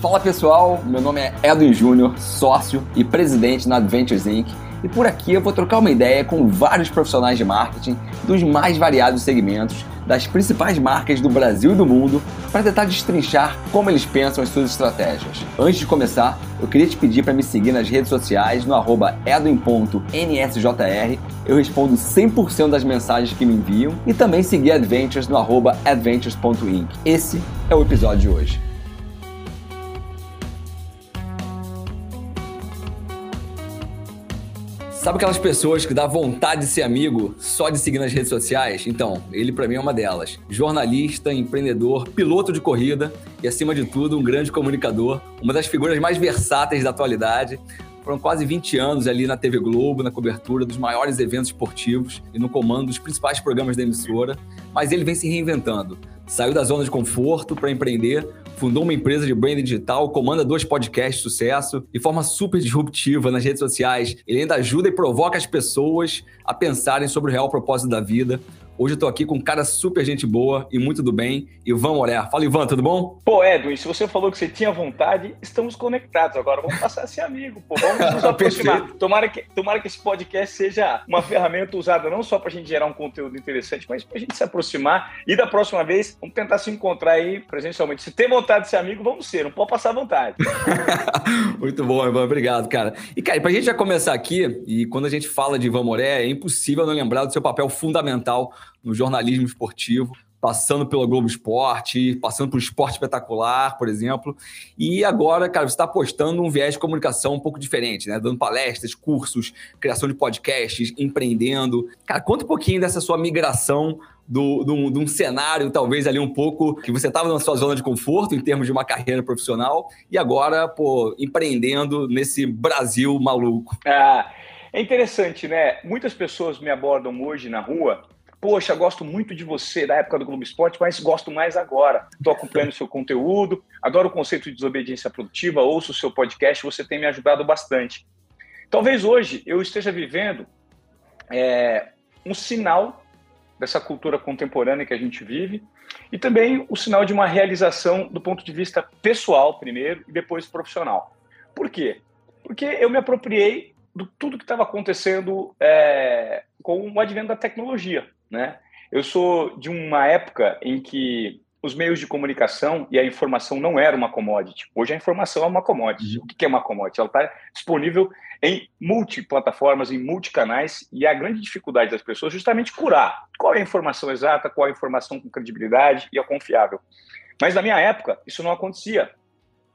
Fala pessoal, meu nome é Edwin Júnior, sócio e presidente na Adventures Inc. E por aqui eu vou trocar uma ideia com vários profissionais de marketing dos mais variados segmentos das principais marcas do Brasil e do mundo para tentar destrinchar como eles pensam as suas estratégias. Antes de começar, eu queria te pedir para me seguir nas redes sociais no edwin.nsjr. Eu respondo 100% das mensagens que me enviam e também seguir Adventures no adventures.inc. Esse é o episódio de hoje. Sabe aquelas pessoas que dá vontade de ser amigo só de seguir nas redes sociais? Então, ele para mim é uma delas. Jornalista, empreendedor, piloto de corrida e, acima de tudo, um grande comunicador, uma das figuras mais versáteis da atualidade. Foram quase 20 anos ali na TV Globo, na cobertura dos maiores eventos esportivos e no comando dos principais programas da emissora. Mas ele vem se reinventando. Saiu da zona de conforto para empreender fundou uma empresa de branding digital, comanda dois podcasts de sucesso, de forma super disruptiva nas redes sociais. Ele ainda ajuda e provoca as pessoas a pensarem sobre o real propósito da vida, Hoje eu tô aqui com um cara super gente boa e muito do bem, Ivan Morer. Fala, Ivan, tudo bom? Pô, Edwin, se você falou que você tinha vontade, estamos conectados agora. Vamos passar a ser amigo, pô. Vamos nos aproximar. tomara, que, tomara que esse podcast seja uma ferramenta usada não só pra gente gerar um conteúdo interessante, mas pra gente se aproximar. E da próxima vez, vamos tentar se encontrar aí presencialmente. Se tem vontade de ser amigo, vamos ser. Não pode passar vontade. muito bom, Ivan. Obrigado, cara. E, cara, pra gente já começar aqui, e quando a gente fala de Ivan Moré, é impossível não lembrar do seu papel fundamental no jornalismo esportivo, passando pela Globo Esporte, passando por Esporte Espetacular, por exemplo. E agora, cara, você está apostando um viés de comunicação um pouco diferente, né? Dando palestras, cursos, criação de podcasts, empreendendo. Cara, conta um pouquinho dessa sua migração do, do, de um cenário, talvez ali um pouco, que você estava na sua zona de conforto em termos de uma carreira profissional, e agora, pô, empreendendo nesse Brasil maluco. Ah, é interessante, né? Muitas pessoas me abordam hoje na rua Poxa, gosto muito de você da época do Globo Esporte, mas gosto mais agora. Estou acompanhando o seu conteúdo, adoro o conceito de desobediência produtiva, ouço o seu podcast, você tem me ajudado bastante. Talvez hoje eu esteja vivendo é, um sinal dessa cultura contemporânea que a gente vive e também o sinal de uma realização do ponto de vista pessoal primeiro e depois profissional. Por quê? Porque eu me apropriei de tudo que estava acontecendo é, com o advento da tecnologia. Né? Eu sou de uma época em que os meios de comunicação e a informação não era uma commodity. Hoje a informação é uma commodity. Uhum. O que é uma commodity? Ela está disponível em multiplataformas, em multicanais, e a grande dificuldade das pessoas é justamente curar qual é a informação exata, qual é a informação com credibilidade e é confiável. Mas na minha época, isso não acontecia.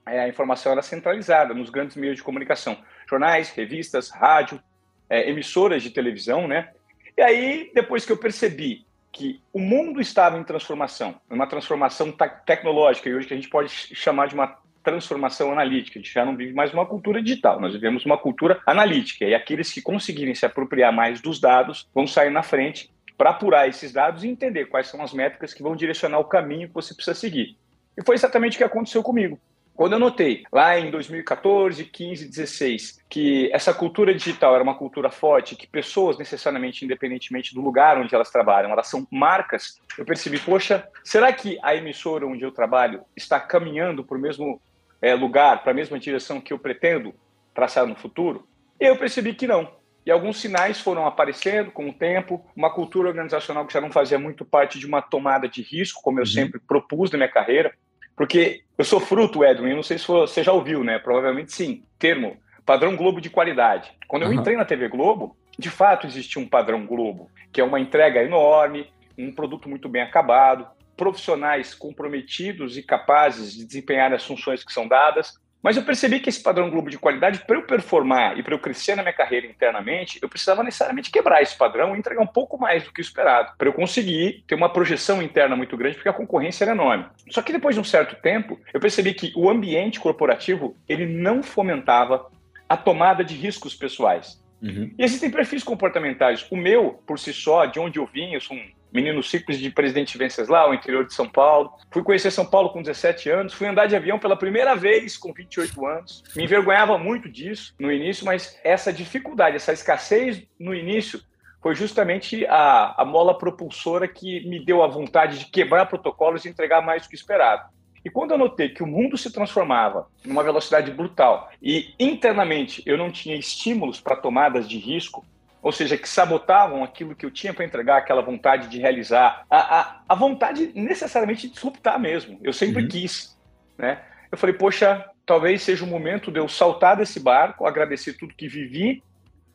É, a informação era centralizada nos grandes meios de comunicação, jornais, revistas, rádio, é, emissoras de televisão, né? E aí, depois que eu percebi que o mundo estava em transformação, uma transformação tecnológica, e hoje que a gente pode chamar de uma transformação analítica. A gente já não vive mais uma cultura digital, nós vivemos uma cultura analítica. E aqueles que conseguirem se apropriar mais dos dados vão sair na frente para apurar esses dados e entender quais são as métricas que vão direcionar o caminho que você precisa seguir. E foi exatamente o que aconteceu comigo. Quando eu notei, lá em 2014, 15, 16, que essa cultura digital era uma cultura forte, que pessoas, necessariamente, independentemente do lugar onde elas trabalham, elas são marcas, eu percebi, poxa, será que a emissora onde eu trabalho está caminhando para o mesmo é, lugar, para a mesma direção que eu pretendo traçar no futuro? E eu percebi que não. E alguns sinais foram aparecendo com o tempo, uma cultura organizacional que já não fazia muito parte de uma tomada de risco, como eu uhum. sempre propus na minha carreira, porque eu sou fruto, Edwin, eu não sei se você já ouviu, né? Provavelmente sim. Termo padrão Globo de qualidade. Quando eu uhum. entrei na TV Globo, de fato existia um padrão Globo, que é uma entrega enorme, um produto muito bem acabado, profissionais comprometidos e capazes de desempenhar as funções que são dadas, mas eu percebi que esse padrão Globo de qualidade, para eu performar e para eu crescer na minha carreira internamente, eu precisava necessariamente quebrar esse padrão e entregar um pouco mais do que o esperado, para eu conseguir ter uma projeção interna muito grande, porque a concorrência era enorme. Só que depois de um certo tempo, eu percebi que o ambiente corporativo ele não fomentava a tomada de riscos pessoais. Uhum. E existem perfis comportamentais. O meu, por si só, de onde eu vim, eu sou um menino simples de Presidente Venceslau, interior de São Paulo. Fui conhecer São Paulo com 17 anos, fui andar de avião pela primeira vez com 28 anos. Me envergonhava muito disso no início, mas essa dificuldade, essa escassez no início foi justamente a, a mola propulsora que me deu a vontade de quebrar protocolos e entregar mais do que esperado. E quando eu notei que o mundo se transformava numa velocidade brutal e internamente eu não tinha estímulos para tomadas de risco, ou seja, que sabotavam aquilo que eu tinha para entregar, aquela vontade de realizar, a, a, a, vontade necessariamente de disruptar mesmo. Eu sempre uhum. quis, né? Eu falei, poxa, talvez seja o momento de eu saltar desse barco, agradecer tudo que vivi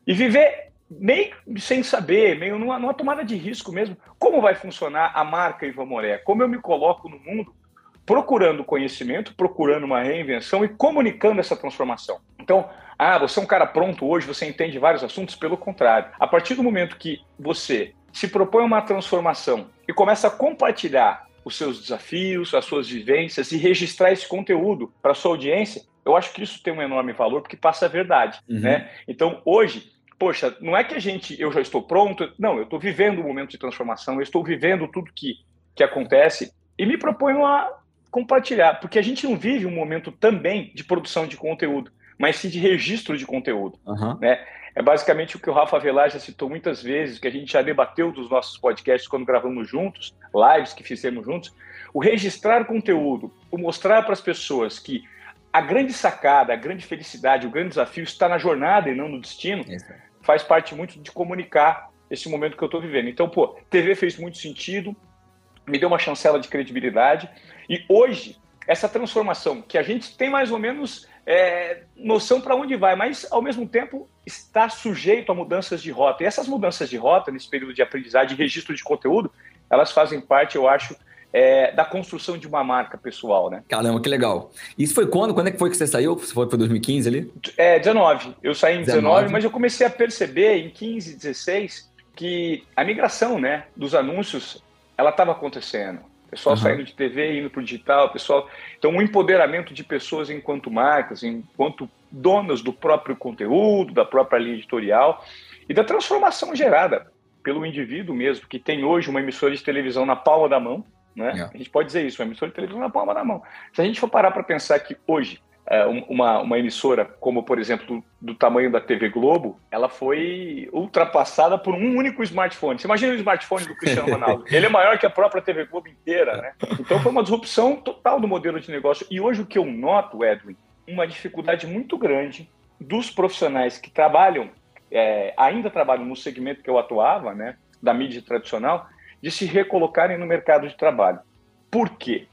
e viver meio sem saber, meio numa, numa tomada de risco mesmo. Como vai funcionar a marca Ivan Moré? Como eu me coloco no mundo procurando conhecimento, procurando uma reinvenção e comunicando essa transformação. Então, ah, você é um cara pronto hoje, você entende vários assuntos, pelo contrário. A partir do momento que você se propõe uma transformação e começa a compartilhar os seus desafios, as suas vivências e registrar esse conteúdo para sua audiência, eu acho que isso tem um enorme valor porque passa a verdade, uhum. né? Então, hoje, poxa, não é que a gente, eu já estou pronto, não, eu estou vivendo um momento de transformação, eu estou vivendo tudo que, que acontece e me proponho a compartilhar, porque a gente não vive um momento também de produção de conteúdo mas sim de registro de conteúdo. Uhum. Né? É basicamente o que o Rafa Velar já citou muitas vezes, que a gente já debateu dos nossos podcasts quando gravamos juntos, lives que fizemos juntos. O registrar conteúdo, o mostrar para as pessoas que a grande sacada, a grande felicidade, o grande desafio está na jornada e não no destino, faz parte muito de comunicar esse momento que eu estou vivendo. Então, pô, TV fez muito sentido, me deu uma chancela de credibilidade, e hoje, essa transformação que a gente tem mais ou menos é, noção para onde vai, mas ao mesmo tempo está sujeito a mudanças de rota. E essas mudanças de rota, nesse período de aprendizagem e registro de conteúdo, elas fazem parte, eu acho, é, da construção de uma marca pessoal, né? Caramba, que legal. Isso foi quando? Quando é que foi que você saiu? Você foi para 2015 ali? É, 19. Eu saí em 19, 19, mas eu comecei a perceber em 15, 16 que a migração, né, dos anúncios, ela estava acontecendo pessoal uhum. saindo de TV indo para o digital, pessoal. Então, um empoderamento de pessoas enquanto marcas, enquanto donas do próprio conteúdo, da própria linha editorial e da transformação gerada pelo indivíduo mesmo, que tem hoje uma emissora de televisão na palma da mão. Né? Yeah. A gente pode dizer isso, uma emissora de televisão na palma da mão. Se a gente for parar para pensar que hoje é, uma, uma emissora como, por exemplo, do, do, tamanho da TV Globo, ela foi ultrapassada por um único smartphone. Você imagina o smartphone do Cristiano Ronaldo? Ele é maior que a própria TV Globo inteira, né? Então foi uma disrupção total do modelo de negócio. E hoje o que eu noto, Edwin, uma dificuldade muito grande dos profissionais que trabalham, é, ainda trabalham no segmento que eu atuava, né, da mídia tradicional, de se recolocarem no mercado de trabalho. Por quê?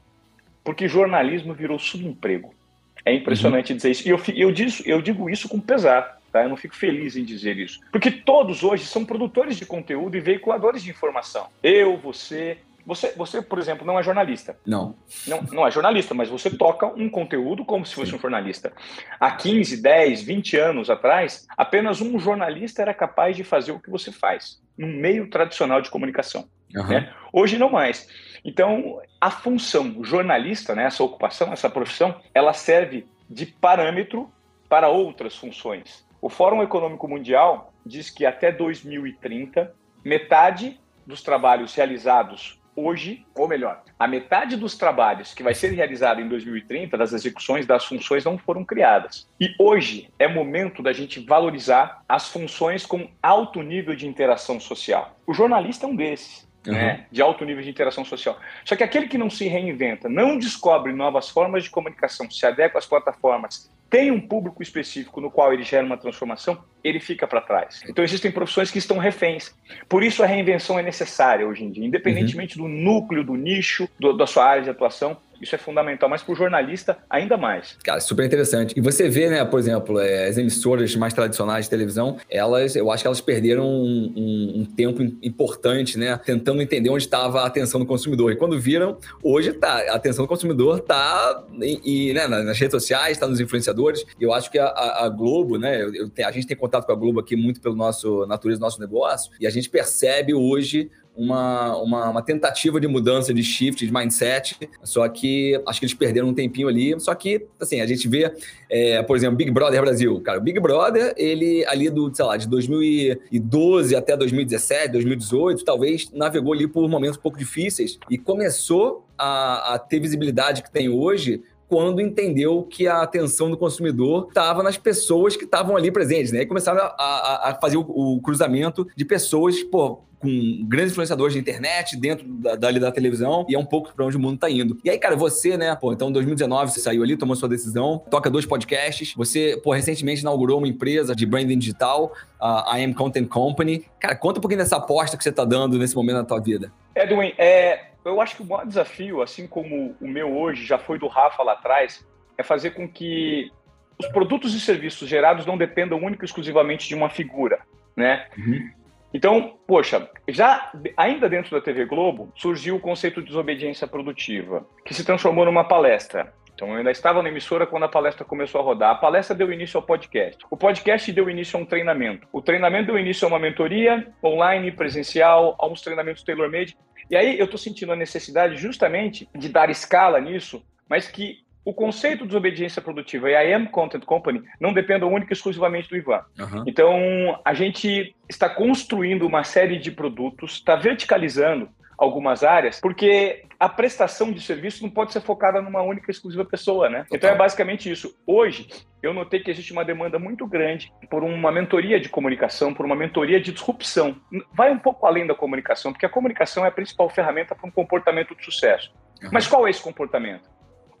Porque jornalismo virou subemprego. É impressionante uhum. dizer isso. E eu, eu, eu digo isso com pesar. Tá? Eu não fico feliz em dizer isso. Porque todos hoje são produtores de conteúdo e veiculadores de informação. Eu, você, você, você, por exemplo, não é jornalista. Não. Não, não é jornalista, mas você toca um conteúdo como se fosse um jornalista. Há 15, 10, 20 anos atrás, apenas um jornalista era capaz de fazer o que você faz, no meio tradicional de comunicação. Uhum. Né? Hoje não mais. Então, a função jornalista, né, essa ocupação, essa profissão, ela serve de parâmetro para outras funções. O Fórum Econômico Mundial diz que até 2030, metade dos trabalhos realizados hoje, ou melhor, a metade dos trabalhos que vai ser realizado em 2030, das execuções das funções, não foram criadas. E hoje é momento da gente valorizar as funções com alto nível de interação social. O jornalista é um desses uhum. né, de alto nível de interação social. Só que aquele que não se reinventa, não descobre novas formas de comunicação, se adequa às plataformas, tem um público específico no qual ele gera uma transformação, ele fica para trás. Então existem profissões que estão reféns. Por isso a reinvenção é necessária hoje em dia, independentemente uhum. do núcleo, do nicho, do, da sua área de atuação. Isso é fundamental, mas para o jornalista, ainda mais. Cara, super interessante. E você vê, né, por exemplo, é, as emissoras mais tradicionais de televisão, elas, eu acho que elas perderam um, um, um tempo importante, né, tentando entender onde estava a atenção do consumidor. E quando viram, hoje tá, a atenção do consumidor está e, né, nas redes sociais, está nos influenciadores. E eu acho que a, a Globo, né, eu, eu, a gente tem contato com a Globo aqui muito pelo nosso natureza do nosso negócio, e a gente percebe hoje uma, uma, uma, tentativa de mudança de shift, de mindset, só que acho que eles perderam um tempinho ali. Só que, assim, a gente vê, é, por exemplo, Big Brother Brasil. Cara, o Big Brother, ele ali do, sei lá, de 2012 até 2017, 2018, talvez navegou ali por momentos um pouco difíceis e começou a, a ter visibilidade que tem hoje quando entendeu que a atenção do consumidor estava nas pessoas que estavam ali presentes, né? E começaram a, a, a fazer o, o, cruzamento de pessoas, pô, com grandes influenciadores de internet dentro da, da, da televisão e é um pouco para onde o mundo está indo. E aí, cara, você, né, pô, então em 2019 você saiu ali, tomou sua decisão, toca dois podcasts, você, pô, recentemente inaugurou uma empresa de branding digital, a I Am Content Company. Cara, conta um pouquinho dessa aposta que você está dando nesse momento na tua vida. Edwin, é, eu acho que o maior desafio, assim como o meu hoje, já foi do Rafa lá atrás, é fazer com que os produtos e serviços gerados não dependam única e exclusivamente de uma figura, né? Uhum. Então, poxa, já ainda dentro da TV Globo surgiu o conceito de desobediência produtiva, que se transformou numa palestra. Então, eu ainda estava na emissora quando a palestra começou a rodar. A palestra deu início ao podcast. O podcast deu início a um treinamento. O treinamento deu início a uma mentoria online, presencial, a uns treinamentos tailor-made. E aí eu estou sentindo a necessidade justamente de dar escala nisso, mas que o conceito de desobediência produtiva e a M Content Company não dependam única e exclusivamente do Ivan. Uhum. Então, a gente está construindo uma série de produtos, está verticalizando algumas áreas, porque a prestação de serviço não pode ser focada numa única exclusiva pessoa, né? Então é basicamente isso. Hoje, eu notei que existe uma demanda muito grande por uma mentoria de comunicação, por uma mentoria de disrupção. Vai um pouco além da comunicação, porque a comunicação é a principal ferramenta para um comportamento de sucesso. Uhum. Mas qual é esse comportamento?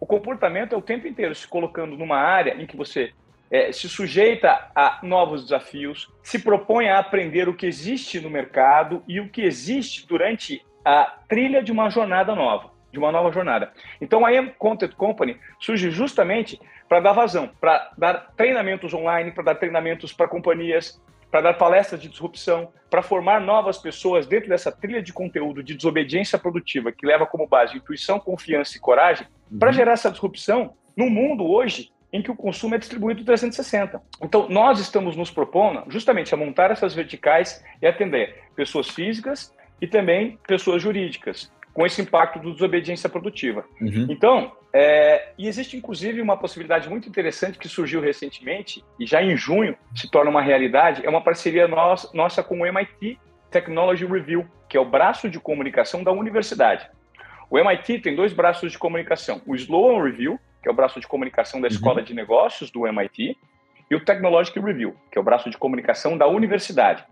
O comportamento é o tempo inteiro se colocando numa área em que você é, se sujeita a novos desafios, se propõe a aprender o que existe no mercado e o que existe durante a trilha de uma jornada nova, de uma nova jornada. Então a M Content Company surge justamente para dar vazão, para dar treinamentos online, para dar treinamentos para companhias, para dar palestras de disrupção, para formar novas pessoas dentro dessa trilha de conteúdo de desobediência produtiva que leva como base intuição, confiança e coragem, uhum. para gerar essa disrupção no mundo hoje em que o consumo é distribuído 360. Então, nós estamos nos propondo justamente a montar essas verticais e atender pessoas físicas e também pessoas jurídicas, com esse impacto do desobediência produtiva. Uhum. Então, é, e existe inclusive uma possibilidade muito interessante que surgiu recentemente, e já em junho se torna uma realidade, é uma parceria nossa, nossa com o MIT Technology Review, que é o braço de comunicação da universidade. O MIT tem dois braços de comunicação: o Sloan Review, que é o braço de comunicação da uhum. Escola de Negócios do MIT, e o Technological Review, que é o braço de comunicação da universidade.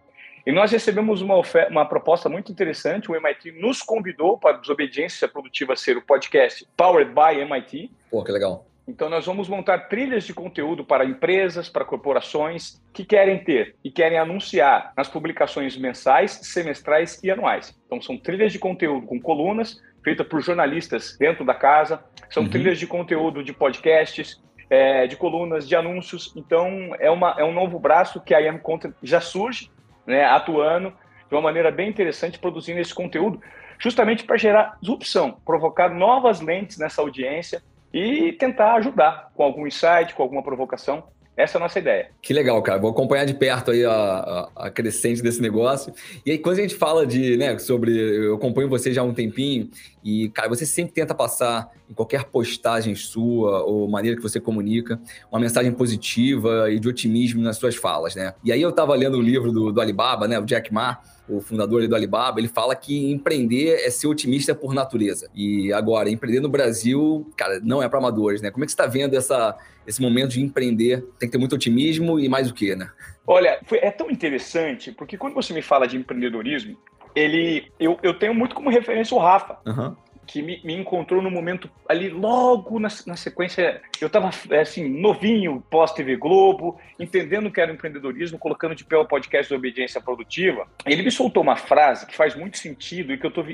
E nós recebemos uma, uma proposta muito interessante. O MIT nos convidou para a Desobediência Produtiva ser o podcast Powered by MIT. Pô, que legal. Então, nós vamos montar trilhas de conteúdo para empresas, para corporações que querem ter e querem anunciar nas publicações mensais, semestrais e anuais. Então, são trilhas de conteúdo com colunas feitas por jornalistas dentro da casa, são uhum. trilhas de conteúdo de podcasts, é, de colunas, de anúncios. Então, é, uma, é um novo braço que a IM Content já surge né, atuando de uma maneira bem interessante, produzindo esse conteúdo, justamente para gerar disrupção, provocar novas lentes nessa audiência e tentar ajudar com algum insight, com alguma provocação essa é a nossa ideia. Que legal, cara. Vou acompanhar de perto aí a, a, a, crescente desse negócio. E aí, quando a gente fala de, né, sobre. Eu acompanho você já há um tempinho, e, cara, você sempre tenta passar em qualquer postagem sua ou maneira que você comunica, uma mensagem positiva e de otimismo nas suas falas, né? E aí eu tava lendo o livro do, do Alibaba, né, o Jack Ma, o fundador do Alibaba, ele fala que empreender é ser otimista por natureza. E agora, empreender no Brasil, cara, não é para amadores, né? Como é que você está vendo essa, esse momento de empreender? Tem que ter muito otimismo e mais o quê, né? Olha, foi, é tão interessante, porque quando você me fala de empreendedorismo, ele, eu, eu tenho muito como referência o Rafa. Uhum que me, me, encontrou no momento ali, logo na, na sequência. Eu estava assim, novinho, pós-TV Globo, entendendo que era empreendedorismo, colocando de pé o podcast de obediência produtiva. Ele me soltou uma frase que faz muito sentido e que eu estou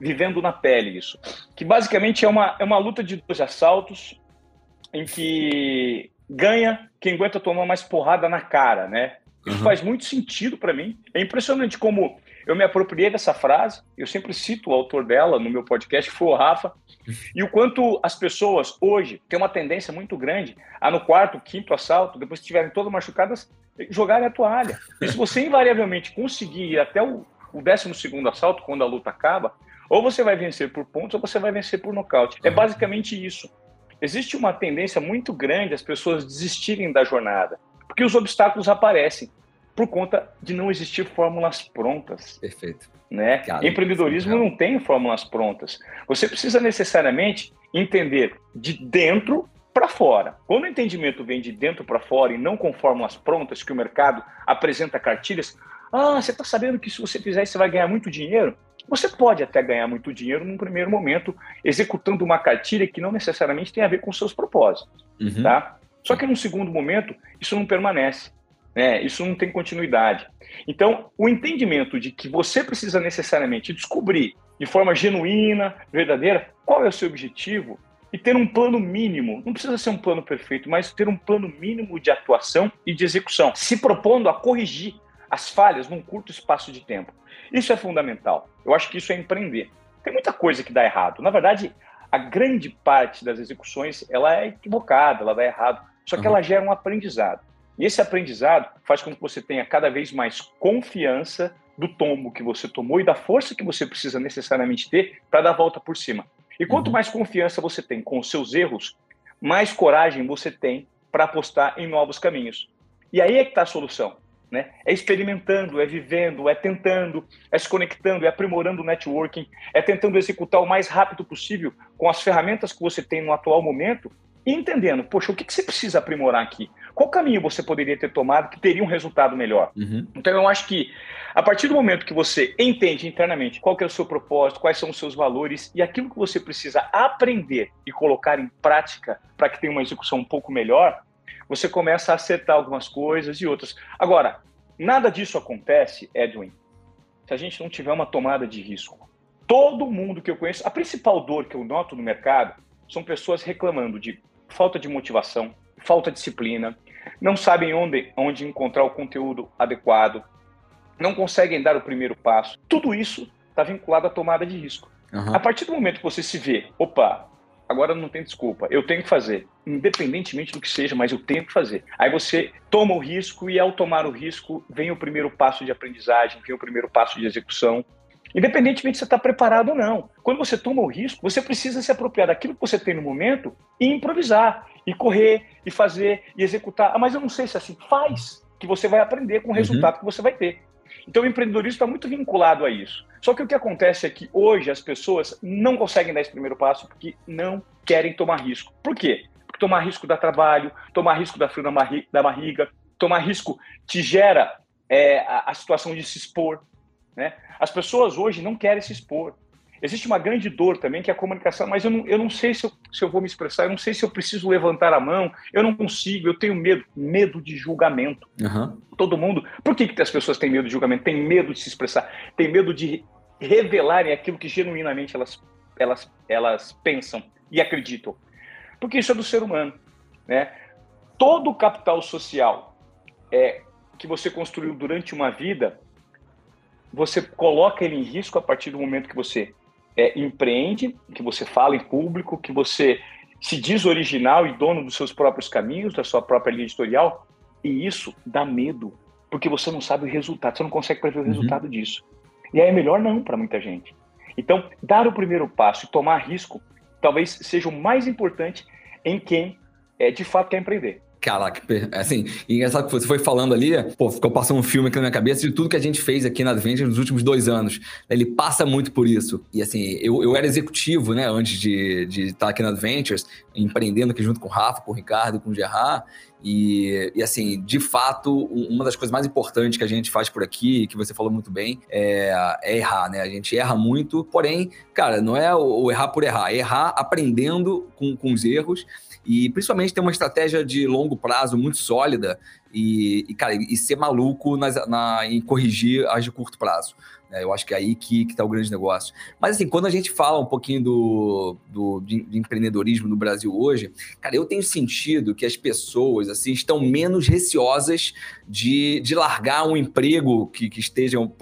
vivendo na pele isso. Que basicamente é uma, é uma luta de dois assaltos em que ganha quem aguenta tomar mais porrada na cara, né? Isso uhum. faz muito sentido para mim. É impressionante como eu me apropriei dessa frase, eu sempre cito o autor dela no meu podcast, que foi o Rafa, e o quanto as pessoas hoje têm uma tendência muito grande a no quarto, quinto assalto, depois que estiverem todas machucadas, jogarem a toalha. E se você invariavelmente conseguir ir até o, o décimo segundo assalto, quando a luta acaba, ou você vai vencer por pontos ou você vai vencer por nocaute. É basicamente isso. Existe uma tendência muito grande as pessoas desistirem da jornada, porque os obstáculos aparecem por conta de não existir fórmulas prontas. Perfeito. Né? Cara, Empreendedorismo não tem fórmulas prontas. Você precisa necessariamente entender de dentro para fora. Quando o entendimento vem de dentro para fora e não com fórmulas prontas que o mercado apresenta cartilhas, ah, você está sabendo que se você fizer isso você vai ganhar muito dinheiro? Você pode até ganhar muito dinheiro num primeiro momento executando uma cartilha que não necessariamente tem a ver com seus propósitos, uhum. tá? Só que num segundo momento isso não permanece, né? Isso não tem continuidade. Então, o entendimento de que você precisa necessariamente descobrir de forma genuína, verdadeira, qual é o seu objetivo e ter um plano mínimo. Não precisa ser um plano perfeito, mas ter um plano mínimo de atuação e de execução, se propondo a corrigir as falhas num curto espaço de tempo. Isso é fundamental. Eu acho que isso é empreender. Tem muita coisa que dá errado. Na verdade, a grande parte das execuções ela é equivocada, ela dá errado. Só que uhum. ela gera um aprendizado. E esse aprendizado faz com que você tenha cada vez mais confiança do tombo que você tomou e da força que você precisa necessariamente ter para dar a volta por cima. E quanto uhum. mais confiança você tem com os seus erros, mais coragem você tem para apostar em novos caminhos. E aí é que está a solução. Né? É experimentando, é vivendo, é tentando, é se conectando, é aprimorando o networking, é tentando executar o mais rápido possível com as ferramentas que você tem no atual momento e entendendo, poxa, o que, que você precisa aprimorar aqui? Qual caminho você poderia ter tomado que teria um resultado melhor? Uhum. Então, eu acho que a partir do momento que você entende internamente qual é o seu propósito, quais são os seus valores e aquilo que você precisa aprender e colocar em prática para que tenha uma execução um pouco melhor, você começa a acertar algumas coisas e outras. Agora, nada disso acontece, Edwin, se a gente não tiver uma tomada de risco. Todo mundo que eu conheço, a principal dor que eu noto no mercado são pessoas reclamando de falta de motivação, falta de disciplina, não sabem onde, onde encontrar o conteúdo adequado, não conseguem dar o primeiro passo. Tudo isso está vinculado à tomada de risco. Uhum. A partir do momento que você se vê, opa, agora não tem desculpa, eu tenho que fazer, independentemente do que seja, mas eu tenho que fazer. Aí você toma o risco e ao tomar o risco vem o primeiro passo de aprendizagem, vem o primeiro passo de execução Independentemente se você está preparado ou não. Quando você toma o risco, você precisa se apropriar daquilo que você tem no momento e improvisar, e correr, e fazer, e executar. Ah, mas eu não sei se é assim. Faz, que você vai aprender com o uhum. resultado uhum. que você vai ter. Então o empreendedorismo está muito vinculado a isso. Só que o que acontece é que hoje as pessoas não conseguem dar esse primeiro passo porque não querem tomar risco. Por quê? Porque tomar risco dá trabalho, tomar risco dá frio da barriga, tomar risco te gera é, a, a situação de se expor. Né? As pessoas hoje não querem se expor. Existe uma grande dor também, que é a comunicação, mas eu não, eu não sei se eu, se eu vou me expressar, eu não sei se eu preciso levantar a mão, eu não consigo, eu tenho medo, medo de julgamento. Uhum. Todo mundo. Por que, que as pessoas têm medo de julgamento? Tem medo de se expressar, tem medo de revelarem aquilo que genuinamente elas, elas, elas pensam e acreditam. Porque isso é do ser humano. Né? Todo o capital social é, que você construiu durante uma vida você coloca ele em risco a partir do momento que você é, empreende, que você fala em público, que você se diz original e dono dos seus próprios caminhos, da sua própria linha editorial, e isso dá medo, porque você não sabe o resultado, você não consegue prever o uhum. resultado disso. E aí é melhor não para muita gente. Então, dar o primeiro passo e tomar risco talvez seja o mais importante em quem é, de fato quer empreender. Caraca, assim, engraçado que você foi falando ali, pô, ficou passando um filme aqui na minha cabeça de tudo que a gente fez aqui na Adventure nos últimos dois anos. Ele passa muito por isso. E assim, eu, eu era executivo, né, antes de, de estar aqui na Adventures, empreendendo aqui junto com o Rafa, com o Ricardo, com o Gerard. E, e, assim, de fato, uma das coisas mais importantes que a gente faz por aqui, que você falou muito bem, é, é, errar, né? A gente erra muito, porém, cara, não é o, o errar por errar, é errar aprendendo com, com os erros e principalmente ter uma estratégia de longo prazo muito sólida e, e cara, e ser maluco nas, na, em corrigir as de curto prazo. É, eu acho que é aí que, está o grande negócio. Mas assim, quando a gente fala um pouquinho do, do de, de, empreendedorismo no Brasil hoje, cara, eu tenho sentido que as pessoas assim estão menos receosas de, de largar um emprego que, que esteja, um,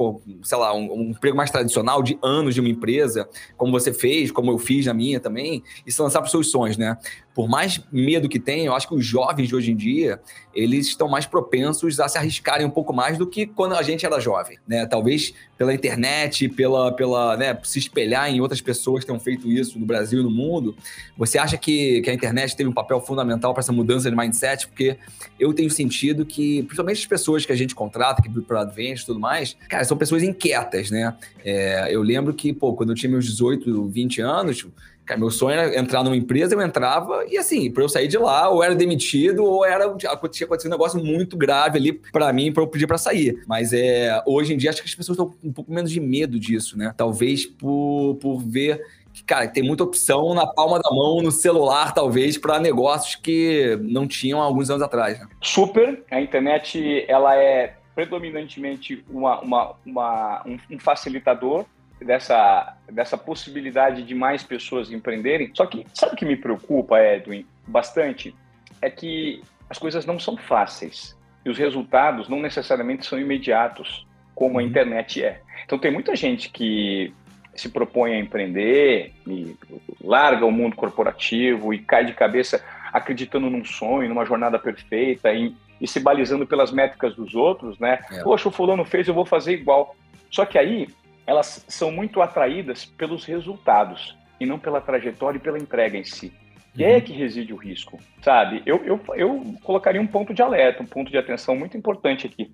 sei lá, um, um, emprego mais tradicional de anos de uma empresa, como você fez, como eu fiz na minha também, e se lançar para os seus sonhos, né? Por mais medo que tenham, eu acho que os jovens de hoje em dia, eles estão mais propensos a se arriscarem um pouco mais do que quando a gente era jovem, né? Talvez pela internet, pela, pela né, se espelhar em outras pessoas que tenham feito isso no Brasil e no mundo. Você acha que, que a internet teve um papel fundamental para essa mudança de mindset? Porque eu tenho sentido que, principalmente as pessoas que a gente contrata, que para Advent e tudo mais, cara, são pessoas inquietas, né? É, eu lembro que, pô, quando eu tinha meus 18, 20 anos, Cara, meu sonho era entrar numa empresa, eu entrava e assim, para eu sair de lá, ou era demitido, ou era tinha acontecido um negócio muito grave ali para mim, para eu pedir para sair. Mas é, hoje em dia acho que as pessoas estão com um pouco menos de medo disso, né? Talvez por, por ver que, cara, tem muita opção na palma da mão, no celular, talvez, para negócios que não tinham há alguns anos atrás. Né? Super. A internet, ela é predominantemente uma, uma, uma um, um facilitador dessa, dessa possibilidade de mais pessoas empreenderem. Só que, sabe o que me preocupa, Edwin, bastante? É que as coisas não são fáceis e os resultados não necessariamente são imediatos, como a uhum. internet é. Então, tem muita gente que se propõe a empreender e larga o mundo corporativo e cai de cabeça acreditando num sonho, numa jornada perfeita e, e se balizando pelas métricas dos outros, né? É. Poxa, o fulano fez, eu vou fazer igual. Só que aí elas são muito atraídas pelos resultados e não pela trajetória e pela entrega em si. E uhum. é que reside o risco, sabe? Eu, eu, eu colocaria um ponto de alerta, um ponto de atenção muito importante aqui.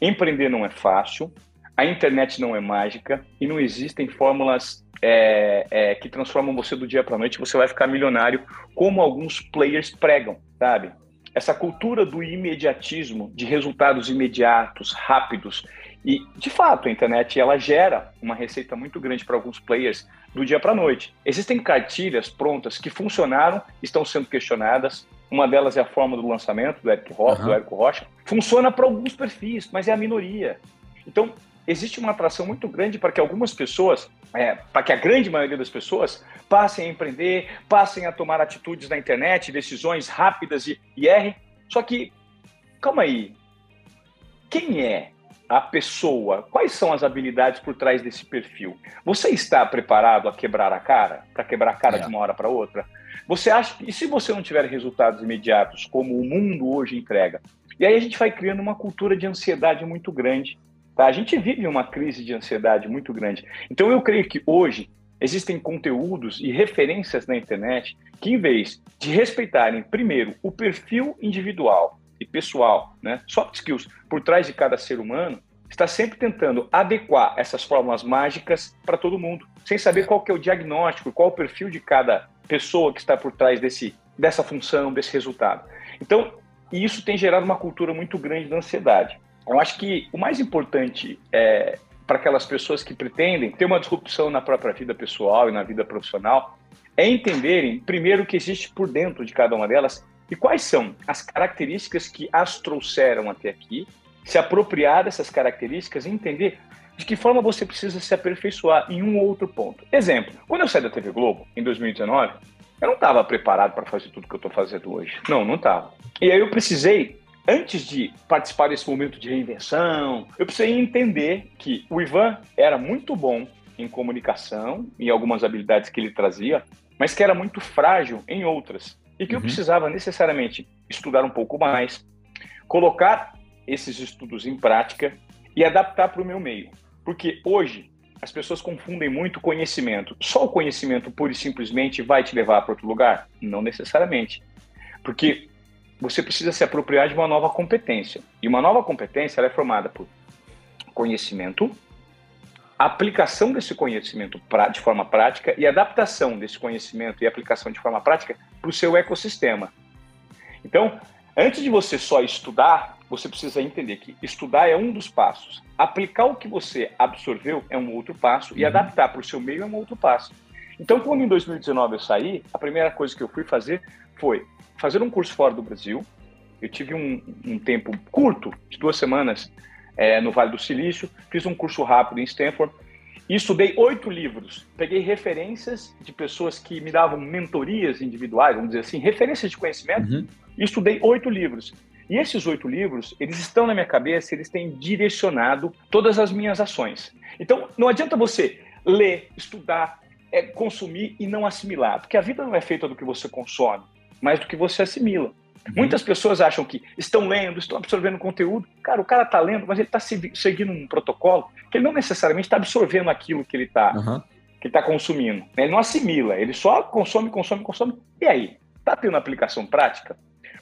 Empreender não é fácil, a internet não é mágica e não existem fórmulas é, é, que transformam você do dia para a noite. Você vai ficar milionário, como alguns players pregam, sabe? Essa cultura do imediatismo, de resultados imediatos, rápidos. E, de fato, a internet ela gera uma receita muito grande para alguns players do dia para a noite. Existem cartilhas prontas que funcionaram, estão sendo questionadas. Uma delas é a forma do lançamento do Érico Rocha. Uhum. Do Érico Rocha. Funciona para alguns perfis, mas é a minoria. Então, existe uma atração muito grande para que algumas pessoas, é, para que a grande maioria das pessoas passem a empreender, passem a tomar atitudes na internet, decisões rápidas e, e errem. Só que, calma aí, quem é a pessoa? Quais são as habilidades por trás desse perfil? Você está preparado a quebrar a cara? Para quebrar a cara é. de uma hora para outra? Você acha que, e se você não tiver resultados imediatos, como o mundo hoje entrega? E aí a gente vai criando uma cultura de ansiedade muito grande Tá? A gente vive uma crise de ansiedade muito grande. Então, eu creio que hoje existem conteúdos e referências na internet que, em vez de respeitarem, primeiro, o perfil individual e pessoal, né, soft skills, por trás de cada ser humano, está sempre tentando adequar essas fórmulas mágicas para todo mundo, sem saber qual que é o diagnóstico, qual o perfil de cada pessoa que está por trás desse, dessa função, desse resultado. Então, isso tem gerado uma cultura muito grande de ansiedade. Eu acho que o mais importante é, para aquelas pessoas que pretendem ter uma disrupção na própria vida pessoal e na vida profissional é entenderem, primeiro, o que existe por dentro de cada uma delas e quais são as características que as trouxeram até aqui, se apropriar dessas características e entender de que forma você precisa se aperfeiçoar em um ou outro ponto. Exemplo, quando eu saí da TV Globo, em 2019, eu não estava preparado para fazer tudo que eu estou fazendo hoje. Não, não estava. E aí eu precisei antes de participar desse momento de reinvenção, eu precisei entender que o Ivan era muito bom em comunicação, em algumas habilidades que ele trazia, mas que era muito frágil em outras. E que uhum. eu precisava necessariamente estudar um pouco mais, colocar esses estudos em prática e adaptar para o meu meio. Porque hoje as pessoas confundem muito conhecimento. Só o conhecimento pura e simplesmente vai te levar para outro lugar? Não necessariamente. Porque você precisa se apropriar de uma nova competência. E uma nova competência é formada por conhecimento, aplicação desse conhecimento de forma prática e adaptação desse conhecimento e aplicação de forma prática para o seu ecossistema. Então, antes de você só estudar, você precisa entender que estudar é um dos passos, aplicar o que você absorveu é um outro passo e uhum. adaptar para o seu meio é um outro passo. Então, quando em 2019 eu saí, a primeira coisa que eu fui fazer foi fazer um curso fora do Brasil. Eu tive um, um tempo curto, de duas semanas, é, no Vale do Silício. Fiz um curso rápido em Stanford e estudei oito livros. Peguei referências de pessoas que me davam mentorias individuais, vamos dizer assim, referências de conhecimento, uhum. e estudei oito livros. E esses oito livros, eles estão na minha cabeça, eles têm direcionado todas as minhas ações. Então, não adianta você ler, estudar, é, consumir e não assimilar, porque a vida não é feita do que você consome mais do que você assimila. Uhum. Muitas pessoas acham que estão lendo, estão absorvendo conteúdo. Cara, o cara está lendo, mas ele está seguindo um protocolo que ele não necessariamente está absorvendo aquilo que ele está uhum. que tá consumindo. Ele não assimila, ele só consome, consome, consome. E aí? Está tendo aplicação prática?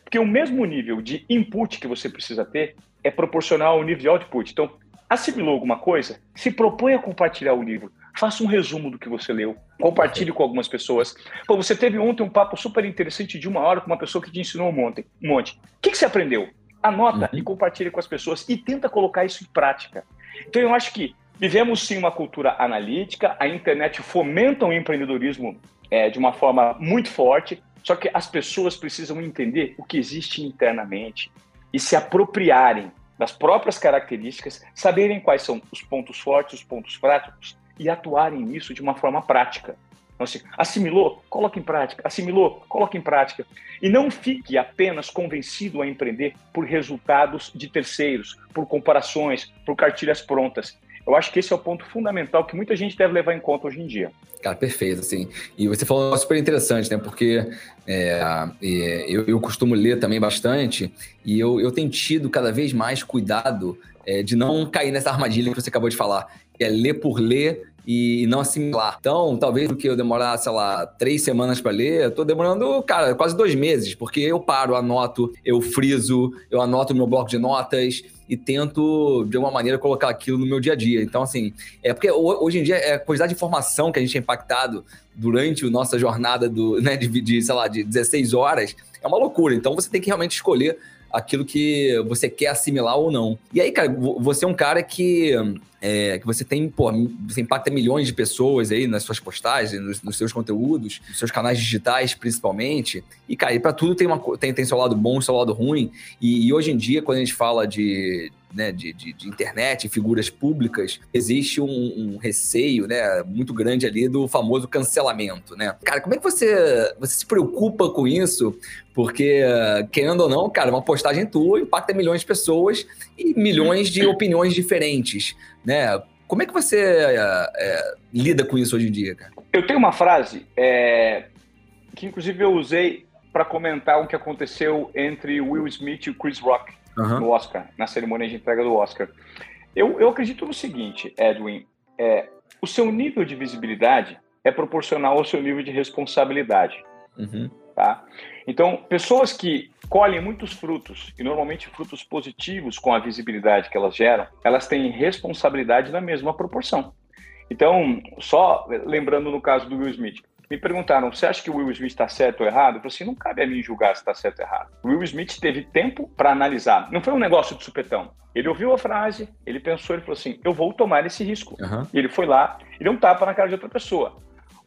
Porque o mesmo nível de input que você precisa ter é proporcional ao nível de output. Então, assimilou alguma coisa? Se propõe a compartilhar o livro. Faça um resumo do que você leu, compartilhe com algumas pessoas. Pô, você teve ontem um papo super interessante de uma hora com uma pessoa que te ensinou um monte. Um monte. O que, que você aprendeu? Anota uhum. e compartilhe com as pessoas e tenta colocar isso em prática. Então eu acho que vivemos sim uma cultura analítica, a internet fomenta o empreendedorismo é, de uma forma muito forte, só que as pessoas precisam entender o que existe internamente e se apropriarem das próprias características, saberem quais são os pontos fortes, os pontos fracos e atuarem nisso de uma forma prática. Então, assim, assimilou? Coloque em prática. Assimilou? Coloque em prática. E não fique apenas convencido a empreender por resultados de terceiros, por comparações, por cartilhas prontas. Eu acho que esse é o ponto fundamental que muita gente deve levar em conta hoje em dia. Cara, perfeito, assim. E você falou super interessante, né? Porque é, é, eu, eu, costumo ler também bastante e eu, eu tenho tido cada vez mais cuidado é, de não cair nessa armadilha que você acabou de falar, que é ler por ler e não assimilar. Então, talvez do que eu demorar, sei lá, três semanas para ler, eu tô demorando, cara, quase dois meses, porque eu paro, anoto, eu friso, eu anoto no meu bloco de notas e tento, de alguma maneira, colocar aquilo no meu dia a dia. Então, assim, é porque hoje em dia é a quantidade de informação que a gente é impactado durante a nossa jornada do, né, de, de, sei lá, de 16 horas é uma loucura. Então, você tem que realmente escolher aquilo que você quer assimilar ou não. E aí, cara, você é um cara que, é, que você tem, pô, você impacta milhões de pessoas aí nas suas postagens, nos, nos seus conteúdos, nos seus canais digitais, principalmente. E, cara, pra tudo tem, uma, tem, tem seu lado bom seu lado ruim. E, e hoje em dia, quando a gente fala de, né, de, de, de, internet, figuras públicas, existe um, um, receio né, muito grande ali do famoso cancelamento. Né? Cara, como é que você, você se preocupa com isso? Porque, querendo ou não, cara, uma postagem tua impacta milhões de pessoas e milhões de opiniões diferentes. Né? Como é que você é, é, lida com isso hoje em dia, cara? Eu tenho uma frase é, que, inclusive, eu usei para comentar o que aconteceu entre Will Smith e Chris Rock uhum. no Oscar, na cerimônia de entrega do Oscar. Eu, eu acredito no seguinte, Edwin: o seu nível de visibilidade é proporcional ao seu nível de responsabilidade. Uhum. Tá? Então, pessoas que colhem muitos frutos, e normalmente frutos positivos com a visibilidade que elas geram, elas têm responsabilidade na mesma proporção. Então, só lembrando no caso do Will Smith, me perguntaram, você acha que o Will Smith está certo ou errado? Eu falei assim, não cabe a mim julgar se está certo ou errado. O Will Smith teve tempo para analisar. Não foi um negócio de supetão. Ele ouviu a frase, ele pensou, ele falou assim, eu vou tomar esse risco. Uhum. E ele foi lá e deu um tapa na cara de outra pessoa.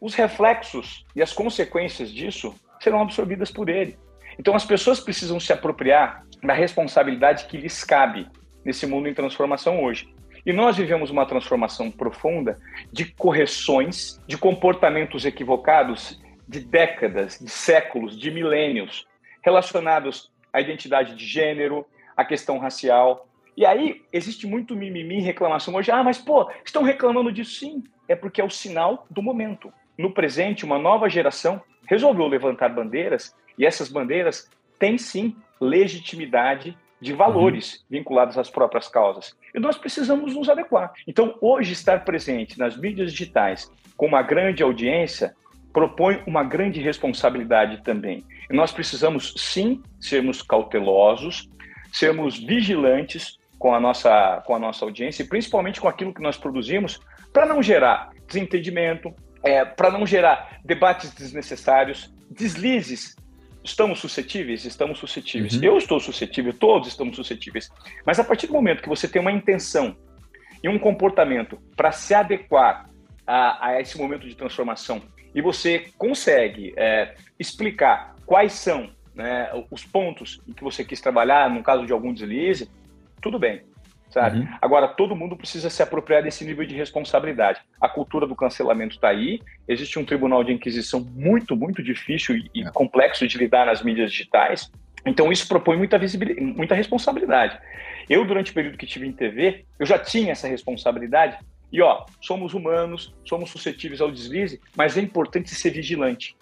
Os reflexos e as consequências disso serão absorvidas por ele. Então as pessoas precisam se apropriar da responsabilidade que lhes cabe nesse mundo em transformação hoje. E nós vivemos uma transformação profunda de correções de comportamentos equivocados de décadas, de séculos, de milênios, relacionados à identidade de gênero, à questão racial. E aí existe muito mimimi, reclamação hoje. Ah, mas pô, estão reclamando disso sim. É porque é o sinal do momento. No presente, uma nova geração resolveu levantar bandeiras e essas bandeiras têm sim legitimidade de valores uhum. vinculados às próprias causas. E nós precisamos nos adequar. Então, hoje, estar presente nas mídias digitais com uma grande audiência propõe uma grande responsabilidade também. E nós precisamos, sim, sermos cautelosos, sermos vigilantes com a nossa, com a nossa audiência e principalmente com aquilo que nós produzimos para não gerar desentendimento, é, para não gerar debates desnecessários, deslizes Estamos suscetíveis? Estamos suscetíveis. Uhum. Eu estou suscetível, todos estamos suscetíveis. Mas a partir do momento que você tem uma intenção e um comportamento para se adequar a, a, esse momento de transformação e você consegue é, explicar quais são né, os pontos em que você quis trabalhar, no caso de algum deslize, tudo bem sabe? Uhum. Agora, todo mundo precisa se apropriar desse nível de responsabilidade. A cultura do cancelamento está aí, existe um tribunal de inquisição muito, muito difícil e, é. complexo de lidar nas mídias digitais, então isso propõe muita visibilidade, muita responsabilidade. Eu, durante o período que tive em TV, eu já tinha essa responsabilidade, e ó, somos humanos, somos suscetíveis ao deslize, mas é importante ser vigilante,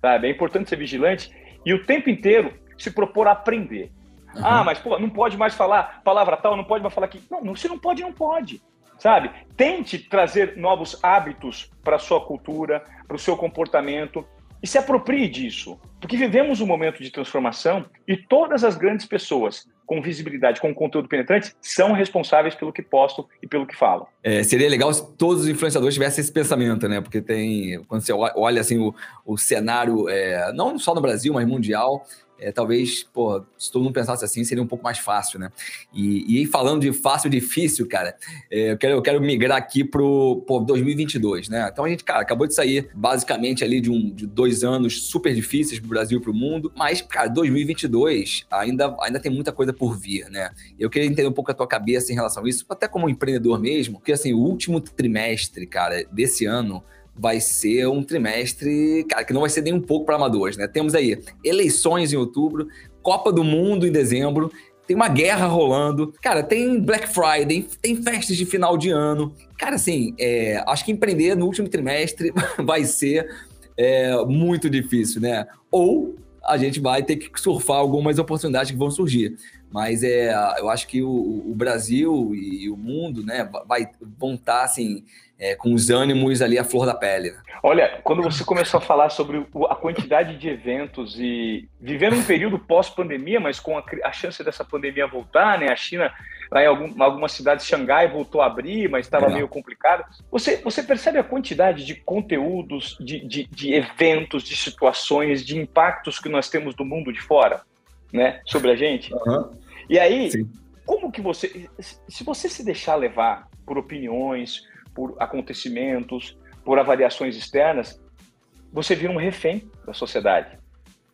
sabe? É importante ser vigilante e o tempo inteiro se propor a aprender. Uhum. Ah, mas pô, não pode mais falar palavra tal, não pode mais falar aqui. Não, não se não pode, não pode. Sabe? Tente trazer novos hábitos para a sua cultura, para o seu comportamento e se aproprie disso. Porque vivemos um momento de transformação e todas as grandes pessoas com visibilidade, com conteúdo penetrante, são responsáveis pelo que postam e pelo que falam. É, seria legal se todos os influenciadores tivessem esse pensamento, né? Porque tem, quando você olha assim o, o cenário, é, não só no Brasil, mas mundial, é, talvez, pô, se todo mundo pensasse assim, seria um pouco mais fácil, né? E, e falando de fácil e difícil, cara, é, eu, quero, eu quero migrar aqui pro, pro 2022, né? Então a gente, cara, acabou de sair basicamente ali de, um, de dois anos super difíceis pro Brasil e pro mundo, mas, cara, 2022 ainda, ainda tem muita coisa por vir, né? Eu queria entender um pouco a tua cabeça em relação a isso, até como empreendedor mesmo, porque, assim, o último trimestre, cara, desse ano, vai ser um trimestre, cara, que não vai ser nem um pouco para amadores, né? Temos aí eleições em outubro, Copa do Mundo em dezembro, tem uma guerra rolando, cara, tem Black Friday, tem festas de final de ano. Cara, assim, é, acho que empreender no último trimestre vai ser é, muito difícil, né? Ou a gente vai ter que surfar algumas oportunidades que vão surgir. Mas é, eu acho que o, o Brasil e o mundo né, vai, vão estar assim, é, com os ânimos ali à flor da pele. Né? Olha, quando você começou a falar sobre a quantidade de eventos e vivendo um período pós-pandemia, mas com a, a, chance dessa pandemia voltar, né? A China, lá em algum, algumas cidades, Xangai voltou a abrir, mas estava meio complicado. Você, você percebe a quantidade de conteúdos, de, de, de eventos, de situações, de impactos que nós temos do mundo de fora, né? Sobre a gente? Uhum. E aí, Sim. como que você... Se você se deixar levar por opiniões, por acontecimentos, por avaliações externas, você vira um refém da sociedade.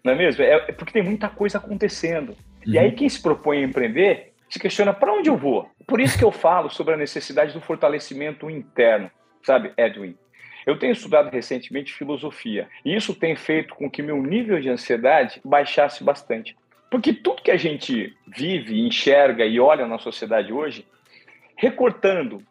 Não é mesmo? É, é porque tem muita coisa acontecendo. Uhum. E aí quem se propõe a empreender se questiona para onde eu vou. Por isso que eu falo sobre a necessidade do fortalecimento interno, sabe, Edwin? Eu tenho estudado recentemente filosofia e isso tem feito com que meu nível de ansiedade baixasse bastante. Porque tudo que a gente vive, enxerga e olha na sociedade hoje, recortando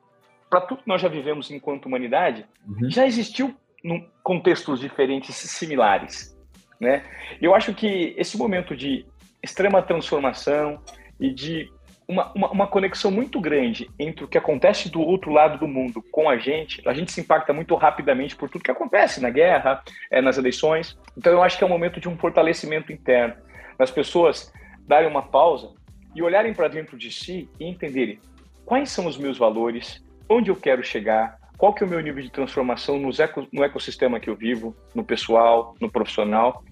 para tudo que nós já vivemos enquanto humanidade, uhum. já existiu em contextos diferentes similares. Né? Eu acho que esse momento de extrema transformação e de uma, uma, uma, conexão muito grande entre o que acontece do outro lado do mundo com a gente, a gente se impacta muito rapidamente por tudo que acontece na guerra, é, nas eleições. Então eu acho que é um momento de um fortalecimento interno, das pessoas darem uma pausa e olharem para dentro de si e entenderem quais são os meus valores, onde eu quero chegar, qual que é o meu nível de transformação no, eco, no ecossistema que eu vivo, no pessoal, no profissional,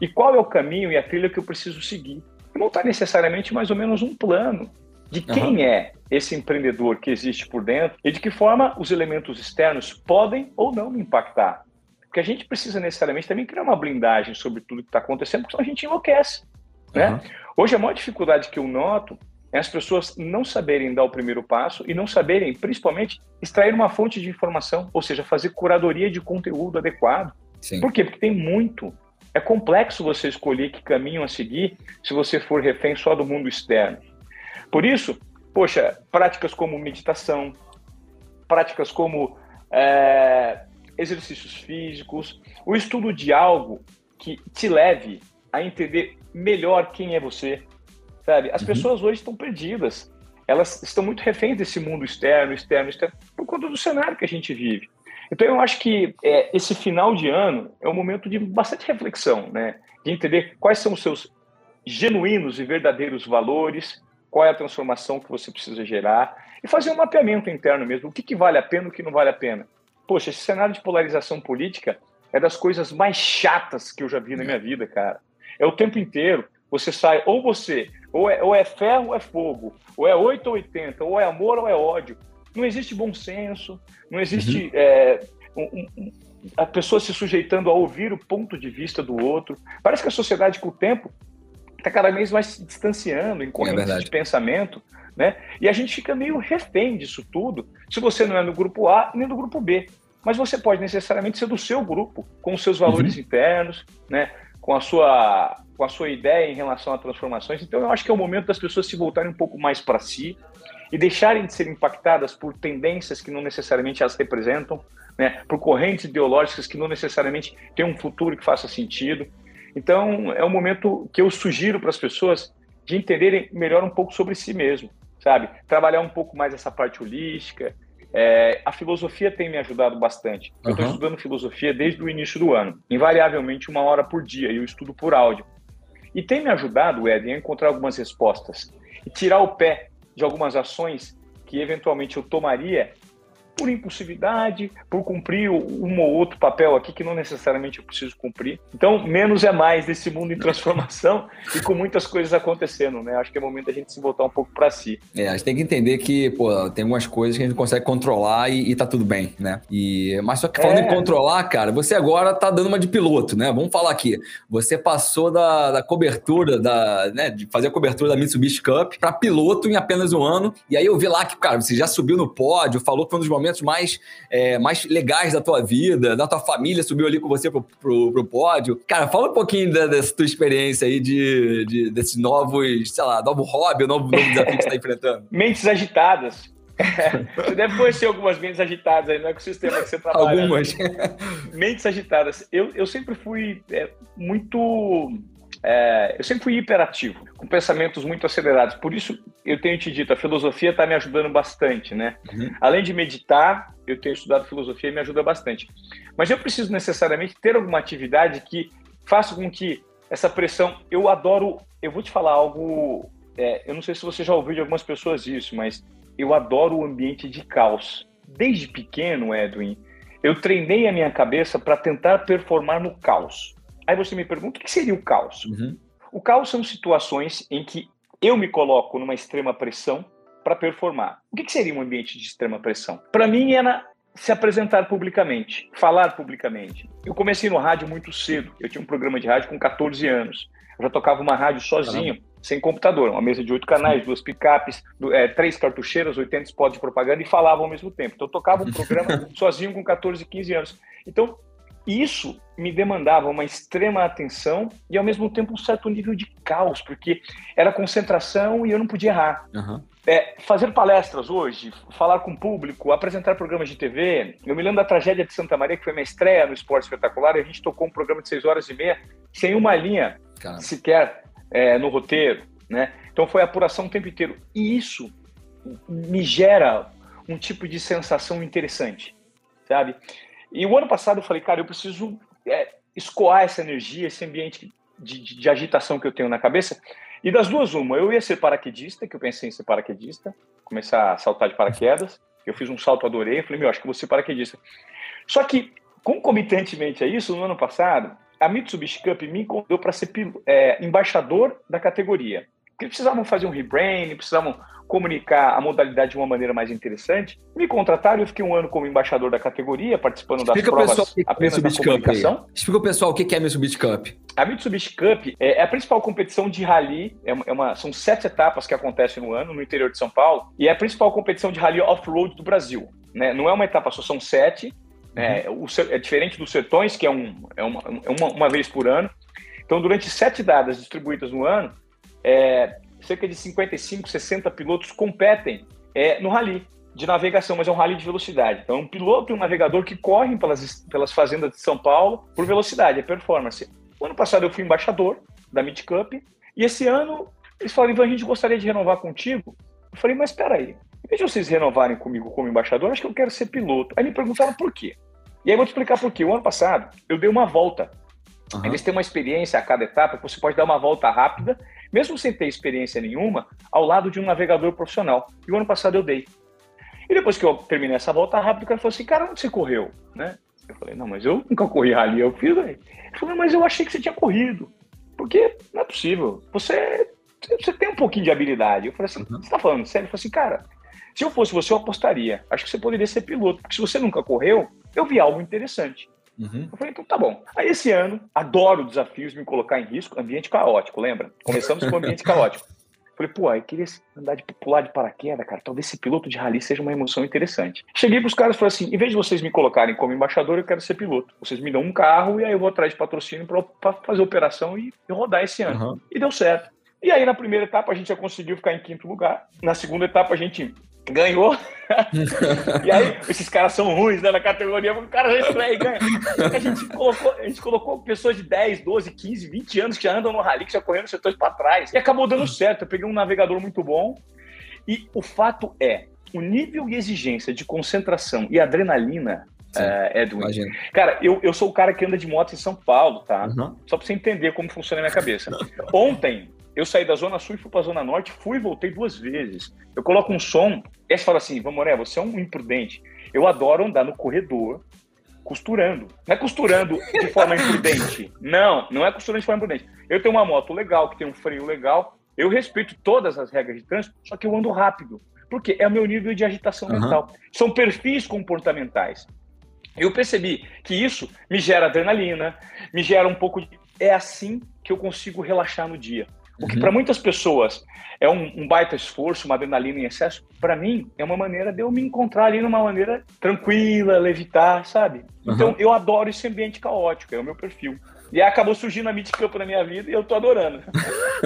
e qual é o caminho e a trilha que eu preciso seguir. Não está necessariamente mais ou menos um plano de quem uhum. é esse empreendedor que existe por dentro e de que forma os elementos externos podem ou não me impactar. Porque a gente precisa necessariamente também criar uma blindagem sobre tudo que está acontecendo, porque senão a gente enlouquece. Né? Uhum. Hoje a maior dificuldade que eu noto é as pessoas não saberem dar o primeiro passo e não saberem, principalmente, extrair uma fonte de informação, ou seja, fazer curadoria de conteúdo adequado. Sim. Por quê? Porque tem muito. É complexo você escolher que caminho a seguir se você for refém só do mundo externo. Por isso, poxa, práticas como meditação, práticas como é, exercícios físicos, o estudo de algo que te leve a entender melhor quem é você, sabe? As uhum. pessoas hoje estão perdidas. Elas estão muito reféns desse mundo externo, externo, externo, por conta do cenário que a gente vive. Então, eu acho que é, esse final de ano é um momento de bastante reflexão, né? De entender quais são os seus genuínos e verdadeiros valores, qual é a transformação que você precisa gerar e fazer um mapeamento interno mesmo. O que, que vale a pena o que não vale a pena. Poxa, esse cenário de polarização política é das coisas mais chatas que eu já vi na minha vida, cara. É o tempo inteiro. Você sai, ou você, ou é, ou é ferro ou é fogo, ou é 8 ou 80, ou é amor ou é ódio. Não existe bom senso, não existe uhum. é, um, um, a pessoa se sujeitando a ouvir o ponto de vista do outro. Parece que a sociedade, com o tempo, está cada vez mais se distanciando em correntes é de pensamento, né? E a gente fica meio refém disso tudo, se você não é no grupo A nem no grupo B. Mas você pode necessariamente ser do seu grupo, com os seus valores uhum. internos, né? Com a sua com a sua ideia em relação a transformações. Então, eu acho que é o momento das pessoas se voltarem um pouco mais para si e deixarem de ser impactadas por tendências que não necessariamente as representam, né? por correntes ideológicas que não necessariamente têm um futuro que faça sentido. Então, é um momento que eu sugiro para as pessoas de entenderem melhor um pouco sobre si mesmo, sabe? Trabalhar um pouco mais essa parte holística, é, a filosofia tem me ajudado bastante. Eu estou uhum. estudando filosofia desde o início do ano, invariavelmente uma hora por dia, e eu estudo por áudio. E tem me ajudado, Ed, a encontrar algumas respostas. e tirar o pé de algumas ações que eventualmente eu tomaria por impulsividade, por cumprir um ou outro papel aqui que não necessariamente eu preciso cumprir. Então, menos é mais desse mundo em transformação e com muitas coisas acontecendo, né? Acho que é momento da gente se voltar um pouco para si. É, a gente tem que entender que, pô, tem algumas coisas que a gente consegue controlar e, e tá tudo bem, né? E, mas só que falando é. em controlar, cara, você agora tá dando uma de piloto, né? Vamos falar aqui. Você passou da, da cobertura, da, né, de fazer a cobertura da Mitsubishi Cup para piloto em apenas um ano. E aí eu vi lá que, cara, você já subiu no pódio, falou que foi um dos momentos momentos mais, é, mais legais da tua vida, da tua família subiu ali com você pro, pro, pro pódio. Cara, fala um pouquinho da, dessa tua experiência aí de, de, desses novos, sei lá, novo hobby, novo, novo desafio que você tá enfrentando. Mentes agitadas. você deve conhecer algumas mentes agitadas aí no ecossistema que você trabalha. Algumas. mentes agitadas. Eu, eu sempre fui é, muito é, eu sempre fui hiperativo, com pensamentos muito acelerados. Por isso, eu tenho te dito, a filosofia está me ajudando bastante, né? Uhum. Além de meditar, eu tenho estudado filosofia e me ajuda bastante. Mas eu preciso necessariamente ter alguma atividade que faça com que essa pressão. Eu adoro. Eu vou te falar algo. É, eu não sei se você já ouviu de algumas pessoas isso, mas eu adoro o ambiente de caos. Desde pequeno, Edwin, eu treinei a minha cabeça para tentar performar no caos. Aí você me pergunta o que seria o caos? Uhum. O caos são situações em que eu me coloco numa extrema pressão para performar. O que seria um ambiente de extrema pressão? Para mim era se apresentar publicamente, falar publicamente. Eu comecei no rádio muito cedo. Eu tinha um programa de rádio com 14 anos. Eu já tocava uma rádio sozinho, Caramba. sem computador, uma mesa de oito canais, duas picapes, é, três cartucheiras, 80 spots de propaganda e falava ao mesmo tempo. Então eu tocava um programa sozinho com 14, 15 anos. Então isso me demandava uma extrema atenção e, ao mesmo tempo, um certo nível de caos, porque era concentração e eu não podia errar. Uhum. É, fazer palestras hoje, falar com o público, apresentar programas de TV. Eu me lembro da tragédia de Santa Maria, que foi minha estreia no Esporte Espetacular, e a gente tocou um programa de seis horas e meia, sem uma linha Caramba. sequer é, no roteiro. Né? Então foi apuração o tempo inteiro. E isso me gera um tipo de sensação interessante, sabe? E o ano passado eu falei, cara, eu preciso é, escoar essa energia, esse ambiente de, de, de, agitação que eu tenho na cabeça. E das duas, uma, eu ia ser paraquedista, que eu pensei em ser paraquedista, começar a saltar de paraquedas. Eu fiz um salto, adorei, falei, meu, acho que vou ser paraquedista. Só que, concomitantemente a isso, no ano passado, a Mitsubishi Cup me convidou para ser é, embaixador da categoria. Porque precisavam fazer um rebrand, precisavam comunicar a modalidade de uma maneira mais interessante. Me contrataram, eu fiquei um ano como embaixador da categoria, participando Explica das provas pessoal, apenas da comunicação. Cup Explica o pessoal o que é a Mitsubishi Cup. A Mitsubishi Cup é, é a principal competição de rally, é uma, é uma, são sete etapas que acontecem no ano, no interior de São Paulo, e é a principal competição de rally off-road do Brasil. Né? Não é uma etapa só, são sete, é, o, é diferente dos sertões, que é, um, é, uma, é uma, uma vez por ano. Então, durante sete dadas distribuídas no ano, é, cerca de 55, 60 pilotos competem é, no rally de navegação, mas é um rally de velocidade. Então, é um piloto e um navegador que correm pelas, pelas fazendas de São Paulo por velocidade, é performance. O ano passado eu fui embaixador da Mid Cup e esse ano eles falaram, Ivan, a gente gostaria de renovar contigo. Eu falei, mas espera aí, em vez de vocês renovarem comigo como embaixador, acho que eu quero ser piloto. Aí me perguntaram por quê. E aí eu vou te explicar por quê. O ano passado eu dei uma volta. Uhum. Eles têm uma experiência a cada etapa que você pode dar uma volta rápida mesmo sem ter experiência nenhuma, ao lado de um navegador profissional. E o ano passado eu dei. E depois que eu terminei essa volta rápida, o cara falou assim, cara, onde você correu? Né? Eu falei, não, mas eu nunca corri ali, eu fiz, velho. Ele falou, mas eu achei que você tinha corrido. Porque não é possível. Você, você tem um pouquinho de habilidade. Eu falei assim, uhum. você tá falando sério? Ele falou assim, cara, se eu fosse você, eu apostaria. Acho que você poderia ser piloto. Porque se você nunca correu, eu vi algo interessante. Uhum. Eu falei, então tá bom. Aí esse ano, adoro desafios, me colocar em risco, ambiente caótico, lembra? Começamos com ambiente caótico. Falei, pô, eu queria andar de pular de paraquedas, cara. Talvez esse piloto de rally seja uma emoção interessante. Cheguei pros caras e falei assim: em vez de vocês me colocarem como embaixador, eu quero ser piloto. Vocês me dão um carro e aí eu vou atrás de patrocínio para fazer operação e, e, rodar esse ano. Uhum. E deu certo. E aí, na primeira etapa, a gente já conseguiu ficar em quinto lugar. Na segunda etapa, a gente ganhou. e aí, esses caras são ruins né, na categoria, o cara já estreia e ganha. A gente, colocou, a gente colocou pessoas de 10, 12, 15, 20 anos que já andam no rally, que já correndo setores para trás. E acabou dando certo. Eu peguei um navegador muito bom. E o fato é, o nível e exigência de concentração e adrenalina Sim, uh, Edwin. Imagina. Cara, eu, eu sou o cara que anda de moto em São Paulo, tá? Uhum. Só pra você entender como funciona a minha cabeça. Ontem, Eu saí da Zona Sul e fui para a Zona Norte, fui e voltei duas vezes. Eu coloco um som, e você fala assim, Vamoré, você é um imprudente. Eu adoro andar no corredor costurando. Não é costurando de forma imprudente. Não, não é costurando de forma imprudente. Eu tenho uma moto legal, que tem um freio legal. Eu respeito todas as regras de trânsito, só que eu ando rápido. Porque é o meu nível de agitação uhum. mental. São perfis comportamentais. Eu percebi que isso me gera adrenalina, me gera um pouco de. É assim que eu consigo relaxar no dia. O que uhum. para muitas pessoas é um, um, baita esforço, uma adrenalina em excesso, para mim é uma maneira de eu me encontrar ali numa maneira tranquila, levitar, sabe? Uhum. Então eu adoro esse ambiente caótico, é o meu perfil. E acabou surgindo a Meet Camp na minha vida e eu tô adorando.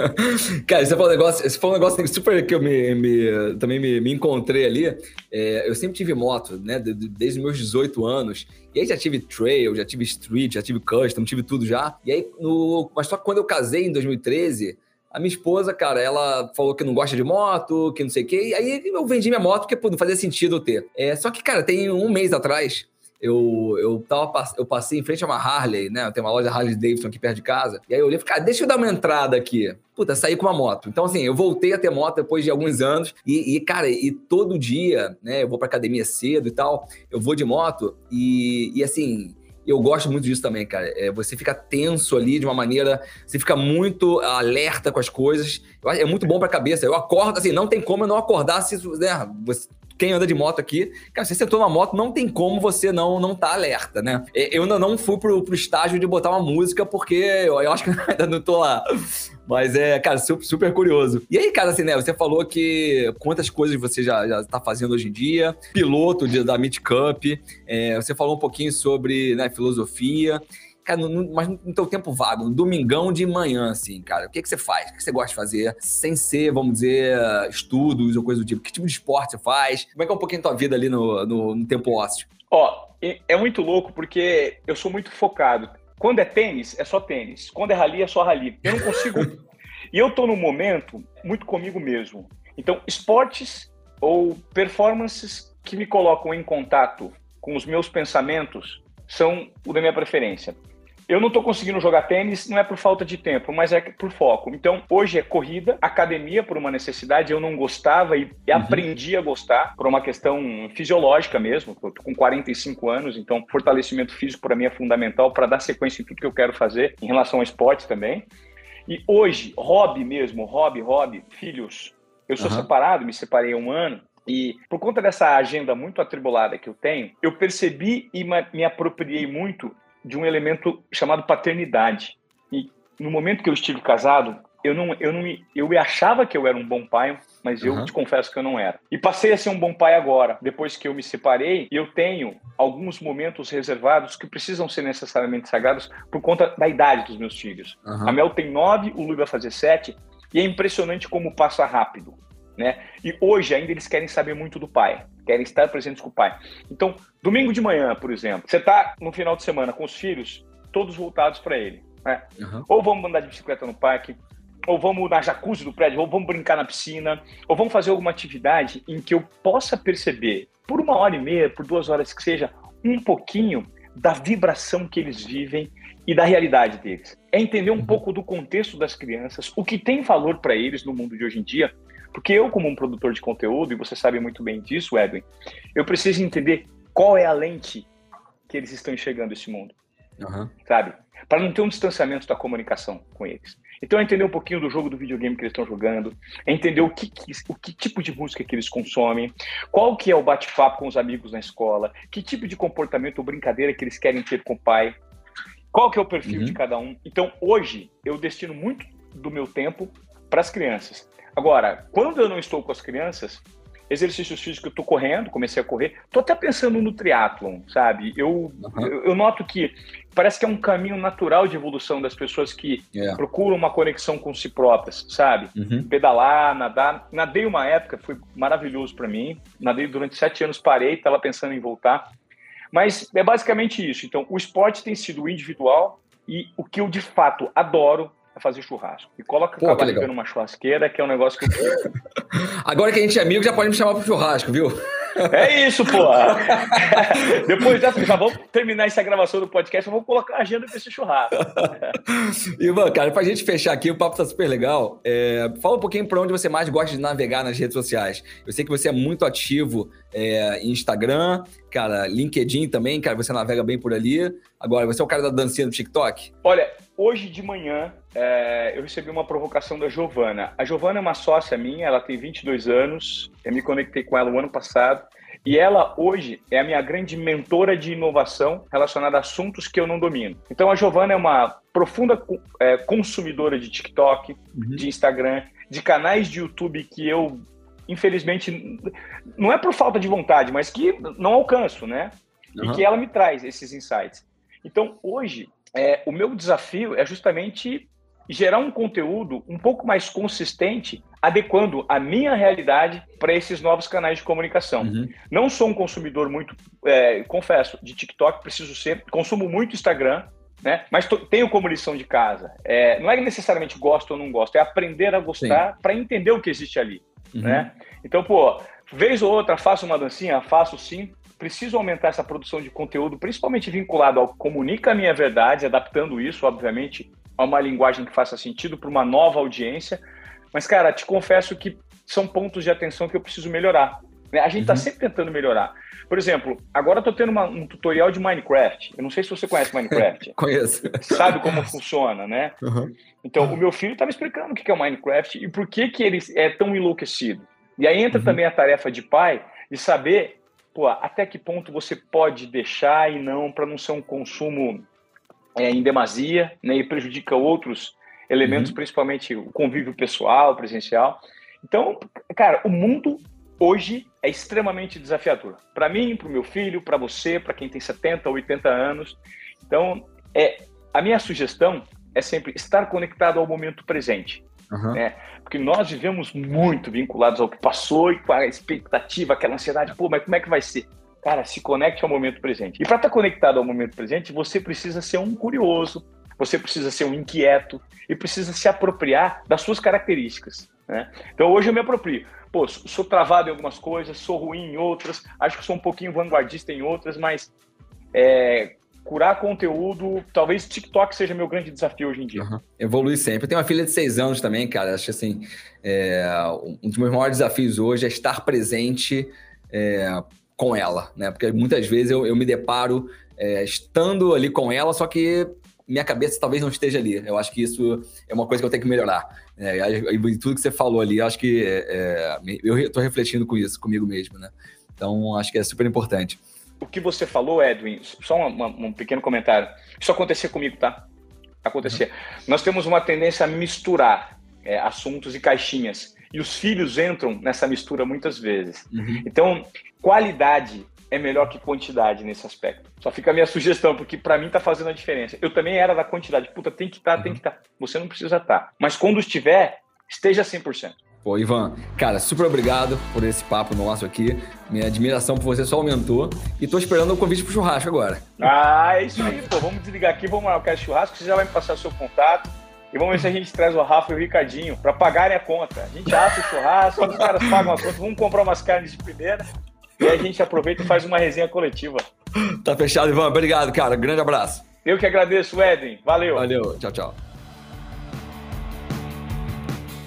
Cara, você falou um negócio, esse foi um negócio super que eu me, me também me, me, encontrei ali. É, eu sempre tive moto, né? Desde os meus 18 anos. E aí já tive trail, já tive street, já tive custom, tive tudo já. E aí, no, mas só que quando eu casei em 2013, a minha esposa, cara, ela falou que não gosta de moto, que não sei o quê. E aí eu vendi minha moto porque pô, não fazia sentido eu ter. É, só que, cara, tem um mês atrás, eu, eu, tava, eu passei em frente a uma Harley, né? Tem uma loja Harley Davidson aqui perto de casa. E aí eu olhei e falei, cara, deixa eu dar uma entrada aqui. Puta, saí com uma moto. Então, assim, eu voltei a ter moto depois de alguns anos. E, e cara, e todo dia, né? Eu vou pra academia cedo e tal. Eu vou de moto. E, e assim, eu gosto muito disso também, cara. É, você fica tenso ali de uma maneira, você fica muito alerta com as coisas. É muito bom para a cabeça. Eu acordo assim, não tem como eu não acordar se né, você, quem anda de moto aqui, cara, você sentou na moto, não tem como você não não tá alerta, né? Eu ainda não fui pro, pro estágio de botar uma música, porque eu, eu acho que ainda não tô lá. Mas é, cara, super, super, curioso. E aí, cara, assim, né? Você falou que quantas coisas você já, já tá fazendo hoje em dia, piloto de, da Meet Cup, é, você falou um pouquinho sobre né, filosofia. Cara, no, mas no teu tempo vago, no domingão de manhã, assim, cara, o que, que você faz? O que você gosta de fazer? Sem ser, vamos dizer, estudos ou coisa do tipo. Que tipo de esporte você faz? Como é que é um pouquinho a tua vida ali no, no, no tempo ósseo? Ó, é muito louco porque eu sou muito focado. Quando é tênis, é só tênis. Quando é rally, é só rally. Eu não consigo. e eu tô num momento muito comigo mesmo. Então, esportes ou performances que me colocam em contato com os meus pensamentos são o da minha preferência. Eu não estou conseguindo jogar tênis, não é por falta de tempo, mas é por foco. Então, hoje é corrida, academia por uma necessidade, eu não gostava e, uhum. aprendi a gostar por uma questão fisiológica mesmo. Eu tô com 45 anos, então fortalecimento físico para mim é fundamental para dar sequência em tudo que eu quero fazer em relação ao esporte também. E hoje, hobby mesmo, hobby, hobby, filhos. Eu sou uhum. separado, me separei há um ano. E por conta dessa agenda muito atribulada que eu tenho, eu percebi e me apropriei muito de um elemento chamado paternidade. E no momento que eu estive casado, eu não, eu não, eu achava que eu era um bom pai, mas eu uhum. te confesso que eu não era. E passei a ser um bom pai agora, depois que eu me separei, e eu tenho alguns momentos reservados que precisam ser necessariamente sagrados por conta da idade dos meus filhos. Uhum. A Mel tem nove, o Lu vai fazer sete, e é impressionante como passa rápido. Né? E hoje ainda eles querem saber muito do pai, querem estar presentes com o pai. Então, domingo de manhã, por exemplo, você está no final de semana com os filhos, todos voltados para ele. Né? Uhum. Ou vamos andar de bicicleta no parque, ou vamos na jacuzzi do prédio, ou vamos brincar na piscina, ou vamos fazer alguma atividade em que eu possa perceber, por uma hora e meia, por duas horas que seja, um pouquinho da vibração que eles vivem e da realidade deles. É entender um uhum. pouco do contexto das crianças, o que tem valor para eles no mundo de hoje em dia, porque eu, como um produtor de conteúdo, e você sabe muito bem disso, Edwin, eu preciso entender qual é a lente que eles estão enxergando esse mundo. Uhum. Sabe? Para não ter um distanciamento da comunicação com eles. Então, é entender um pouquinho do jogo do videogame que eles estão jogando, é entender o que, que, o que tipo de música que eles consomem, qual que é o bate-papo com os amigos na escola, que tipo de comportamento ou brincadeira que eles querem ter com o pai, qual que é o perfil uhum. de cada um. Então, hoje, eu destino muito do meu tempo para as crianças. Agora, quando eu não estou com as crianças, exercícios físicos, eu estou correndo, comecei a correr, estou até pensando no triatlon, sabe? Eu, uhum. eu, eu, noto que parece que é um caminho natural de evolução das pessoas que yeah. procuram uma conexão com si próprias, sabe? Uhum. Pedalar, nadar. Nadei uma época, foi maravilhoso para mim. Nadei durante sete anos, parei, estava pensando em voltar. Mas é basicamente isso. Então, o esporte tem sido individual e o que eu de fato adoro fazer churrasco. E coloca Pô, cavalo numa churrasqueira, que é um negócio que eu Agora que a gente é amigo, já pode me chamar pro churrasco, viu? É isso, pô. Depois dessa, já vamos terminar essa gravação do podcast, eu vou colocar a agenda desse churrasco. Ivan, cara, pra gente fechar aqui, o papo tá super legal. É, fala um pouquinho pra onde você mais gosta de navegar nas redes sociais. Eu sei que você é muito ativo é, em Instagram, cara, LinkedIn também, cara, você navega bem por ali. Agora, você é o cara da dancinha do TikTok? Olha, hoje de manhã é, eu recebi uma provocação da Giovana. A Giovana é uma sócia minha, ela tem 22 anos, eu me conectei com ela o ano passado. E ela hoje é a minha grande mentora de inovação relacionada a assuntos que eu não domino. Então a Giovana é uma profunda é, consumidora de TikTok, uhum. de Instagram, de canais de YouTube que eu infelizmente não é por falta de vontade, mas que não alcanço, né? Uhum. E que ela me traz esses insights. Então hoje é, o meu desafio é justamente gerar um conteúdo um pouco mais consistente, adequando a minha realidade para esses novos canais de comunicação. Uhum. Não sou um consumidor muito, é, confesso, de TikTok, preciso ser, consumo muito Instagram, né? Mas tô, tenho como lição de casa. É, não é necessariamente gosto ou não gosto, é aprender a gostar para entender o que existe ali, uhum. né? Então, pô, vez ou outra faço uma dancinha, faço sim, preciso aumentar essa produção de conteúdo, principalmente vinculado ao comunica a minha verdade, adaptando isso, obviamente, a uma linguagem que faça sentido para uma nova audiência. Mas, cara, te confesso que são pontos de atenção que eu preciso melhorar. Né? A gente está uhum. sempre tentando melhorar. Por exemplo, agora eu estou tendo uma, um tutorial de Minecraft. Eu não sei se você conhece Minecraft. Conheço. Sabe como funciona, né? Uhum. Então, uhum. o meu filho está me explicando o que é o Minecraft e por que, que ele é tão enlouquecido. E aí entra uhum. também a tarefa de pai de saber pô, até que ponto você pode deixar e não para não ser um consumo é, em demasia, né, e prejudica outros elementos, uhum. principalmente o convívio pessoal, presencial. Então, cara, o mundo hoje é extremamente desafiador. Para mim, para o meu filho, para você, para quem tem 70, 80 anos. Então, é a minha sugestão é sempre estar conectado ao momento presente. Uhum. Né? Porque nós vivemos muito vinculados ao que passou e com a expectativa, aquela ansiedade, pô, mas como é que vai ser? Cara, se conecte ao momento presente. E para estar tá conectado ao momento presente, você precisa ser um curioso, você precisa ser um inquieto e precisa se apropriar das suas características. Né? Então hoje eu me aproprio. Pô, sou travado em algumas coisas, sou ruim em outras, acho que sou um pouquinho vanguardista em outras, mas é, curar conteúdo, talvez TikTok seja meu grande desafio hoje em dia. Uhum. Evoluir sempre. Eu tenho uma filha de seis anos também, cara. Acho assim, é, um dos meus maiores desafios hoje é estar presente é, com ela, né? Porque muitas vezes eu, eu me deparo é, estando ali com ela, só que minha cabeça talvez não esteja ali. Eu acho que isso é uma coisa que eu tenho que melhorar. É, e tudo que você falou ali, acho que é, eu estou refletindo com isso, comigo mesmo, né? Então, acho que é super importante. O que você falou, Edwin, só um pequeno comentário. Isso acontecia comigo, tá? Acontecia. Uhum. Nós temos uma tendência a misturar é, assuntos e caixinhas. E os filhos entram nessa mistura muitas vezes. Uhum. Então, qualidade é melhor que quantidade nesse aspecto. Só fica a minha sugestão, porque para mim tá fazendo a diferença. Eu também era da quantidade. Puta, tem que estar, tá, uhum. tem que estar. Tá. Você não precisa estar. Tá. Mas quando estiver, esteja 100%. Pô, Ivan, cara, super obrigado por esse papo nosso aqui. Minha admiração por você só aumentou. E tô esperando o convite pro churrasco agora. Ah, é isso aí, pô. Vamos desligar aqui, vamos marcar churrasco. Você já vai me passar o seu contato. E vamos ver se a gente traz o Rafa e o Ricardinho para pagarem a conta. A gente assa o churrasco, os caras pagam a conta, vamos comprar umas carnes de primeira e a gente aproveita e faz uma resenha coletiva. Tá fechado, Ivan. Obrigado, cara. Grande abraço. Eu que agradeço, Eden. Valeu. Valeu. Tchau, tchau.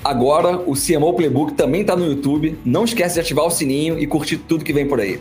Agora, o CMO Playbook também está no YouTube. Não esquece de ativar o sininho e curtir tudo que vem por aí.